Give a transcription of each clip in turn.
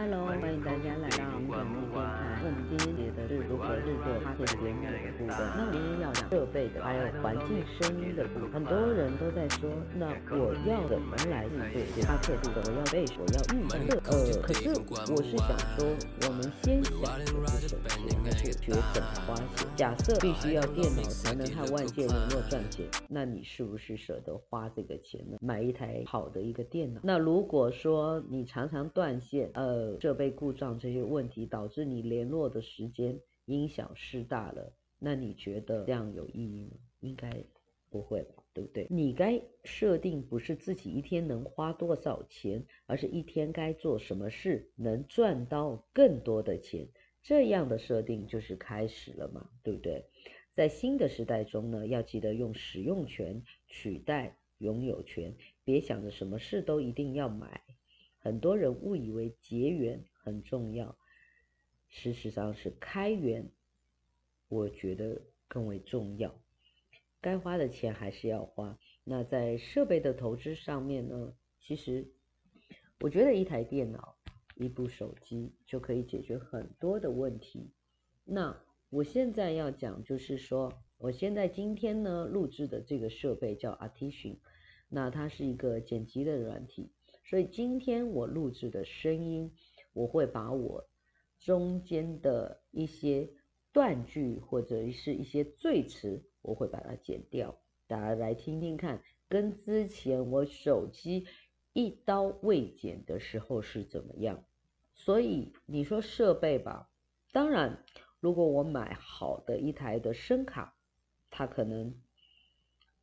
Hello，欢迎大家来到我们的电台。我们今天写的是如何制作 Podcast 节目的部分。那我今天要讲设备的，还有环境声音的部分。很多人都在说，那我要怎么来制作 Podcast？我要背，我要预测。呃，可是我是想说，我们先想的是什么？还是学怎么花钱？假设必须要电脑才能和外界联络赚钱，那你是不是舍得花这个钱呢？买一台好的一个电脑？那如果说你常常断线，呃。设备故障这些问题导致你联络的时间因小失大了，那你觉得这样有意义吗？应该不会吧，对不对？你该设定不是自己一天能花多少钱，而是一天该做什么事能赚到更多的钱，这样的设定就是开始了嘛，对不对？在新的时代中呢，要记得用使用权取代拥有权，别想着什么事都一定要买。很多人误以为结缘很重要，事实上是开源，我觉得更为重要。该花的钱还是要花。那在设备的投资上面呢，其实我觉得一台电脑、一部手机就可以解决很多的问题。那我现在要讲就是说，我现在今天呢录制的这个设备叫 Audition，那它是一个剪辑的软体。所以今天我录制的声音，我会把我中间的一些断句或者是一些赘词，我会把它剪掉。大家来听听看，跟之前我手机一刀未剪的时候是怎么样。所以你说设备吧，当然，如果我买好的一台的声卡，它可能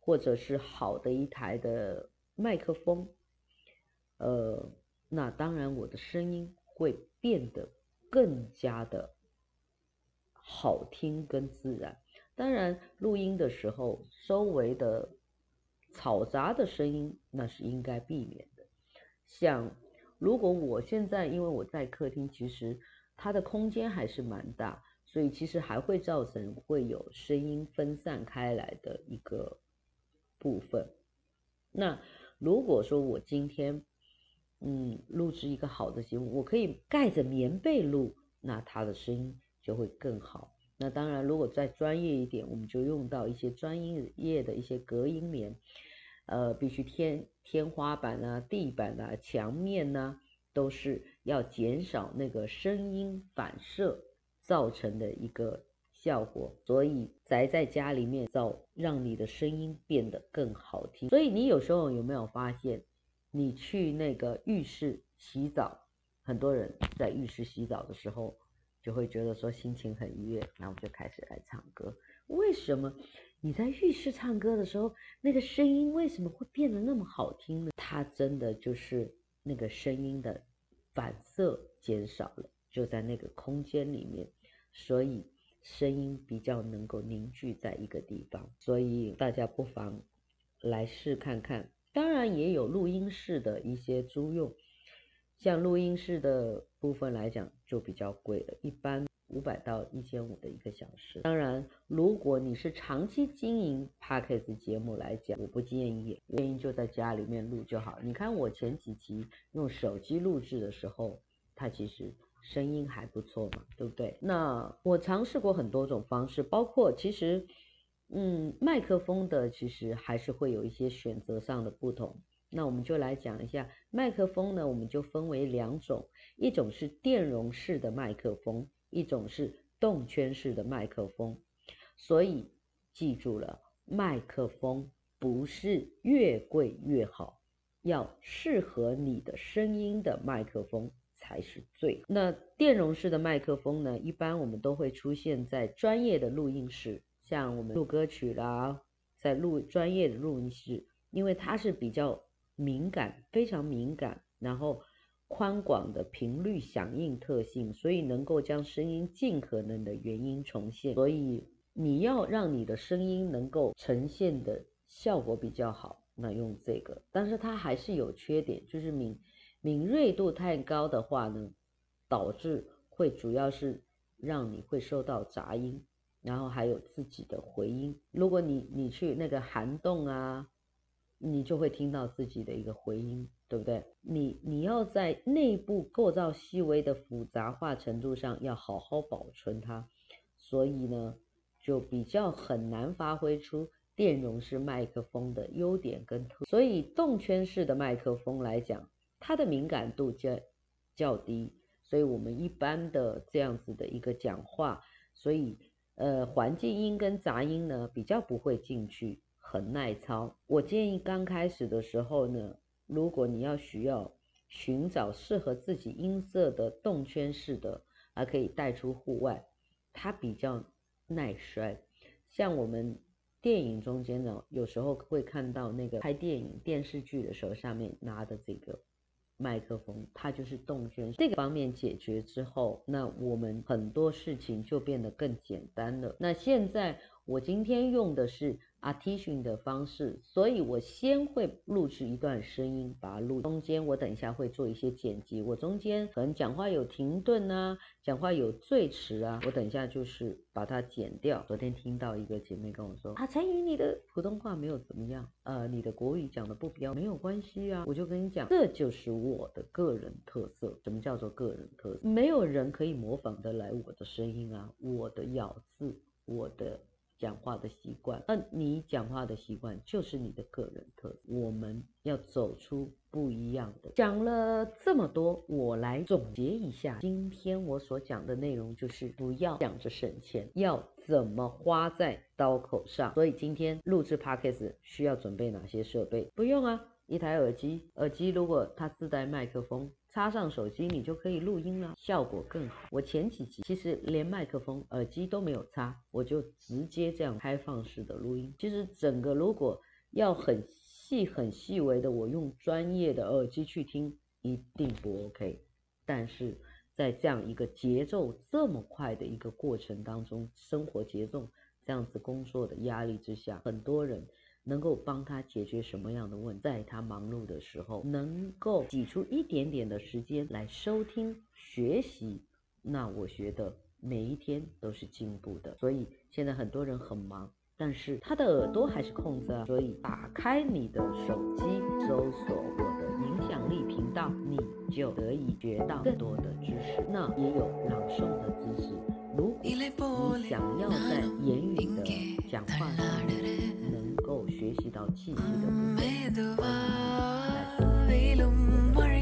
或者是好的一台的麦克风。呃，那当然，我的声音会变得更加的好听跟自然。当然，录音的时候，周围的嘈杂的声音那是应该避免的。像如果我现在因为我在客厅，其实它的空间还是蛮大，所以其实还会造成会有声音分散开来的一个部分。那如果说我今天嗯，录制一个好的节目，我可以盖着棉被录，那它的声音就会更好。那当然，如果再专业一点，我们就用到一些专业的一些隔音棉，呃，必须天天花板啊、地板啊、墙面呐、都是要减少那个声音反射造成的一个效果。所以宅在家里面，造让你的声音变得更好听。所以你有时候有没有发现？你去那个浴室洗澡，很多人在浴室洗澡的时候，就会觉得说心情很愉悦，然后就开始来唱歌。为什么你在浴室唱歌的时候，那个声音为什么会变得那么好听呢？它真的就是那个声音的反射减少了，就在那个空间里面，所以声音比较能够凝聚在一个地方。所以大家不妨来试看看。当然也有录音室的一些租用，像录音室的部分来讲就比较贵了，一般五百到一千五的一个小时。当然，如果你是长期经营 Podcast 节目来讲，我不建议，建议就在家里面录就好。你看我前几集用手机录制的时候，它其实声音还不错嘛，对不对？那我尝试过很多种方式，包括其实。嗯，麦克风的其实还是会有一些选择上的不同。那我们就来讲一下麦克风呢，我们就分为两种，一种是电容式的麦克风，一种是动圈式的麦克风。所以记住了，麦克风不是越贵越好，要适合你的声音的麦克风才是最。那电容式的麦克风呢，一般我们都会出现在专业的录音室。像我们录歌曲啦，在录专业的录音室，因为它是比较敏感，非常敏感，然后宽广的频率响应特性，所以能够将声音尽可能的原音重现。所以你要让你的声音能够呈现的效果比较好，那用这个，但是它还是有缺点，就是敏敏锐度太高的话呢，导致会主要是让你会受到杂音。然后还有自己的回音，如果你你去那个涵洞啊，你就会听到自己的一个回音，对不对？你你要在内部构造细微的复杂化程度上要好好保存它，所以呢，就比较很难发挥出电容式麦克风的优点跟特。所以动圈式的麦克风来讲，它的敏感度较较低，所以我们一般的这样子的一个讲话，所以呃环境音跟杂音呢比较不会进去，很耐操。我建议刚开始的时候呢。如果你要需要寻找适合自己音色的动圈式的，还可以带出户外，它比较耐摔。像我们电影中间呢，有时候会看到那个拍电影电视剧的时候，上面拿的这个麦克风，它就是动圈。这个方面解决之后，那我们很多事情就变得更简单了。那现在我今天用的是。Audition 的方式，所以我先会录制一段声音，把它录。中间我等一下会做一些剪辑，我中间可能讲话有停顿啊，讲话有赘词啊，我等一下就是把它剪掉。昨天听到一个姐妹跟我说，啊，陈宇，你的普通话没有怎么样，呃，你的国语讲的不标，没有关系啊。我就跟你讲，这就是我的个人特色。什么叫做个人特色？没有人可以模仿得来我的声音啊，我的咬字，我的。讲话的习惯，那你讲话的习惯就是你的个人特质。我们要走出不一样的。讲了这么多，我来总结一下今天我所讲的内容，就是不要想着省钱，要怎么花在刀口上。所以今天录制 Podcast 需要准备哪些设备？不用啊，一台耳机，耳机如果它自带麦克风。插上手机，你就可以录音了，效果更好。我前几集其实连麦克风、耳机都没有插，我就直接这样开放式的录音。其实整个如果要很细、很细微的，我用专业的耳机去听，一定不 OK。但是在这样一个节奏这么快的一个过程当中，生活节奏这样子工作的压力之下，很多人。能够帮他解决什么样的问，在他忙碌的时候，能够挤出一点点的时间来收听学习，那我觉得每一天都是进步的。所以现在很多人很忙，但是他的耳朵还是空着。所以打开你的手机，搜索我的影响力频道，你就可以学到更多的知识。那也有朗诵的知识。如果你想要在言语的讲话上面。学习到气息的部分，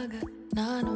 ಆಗ ನಾನು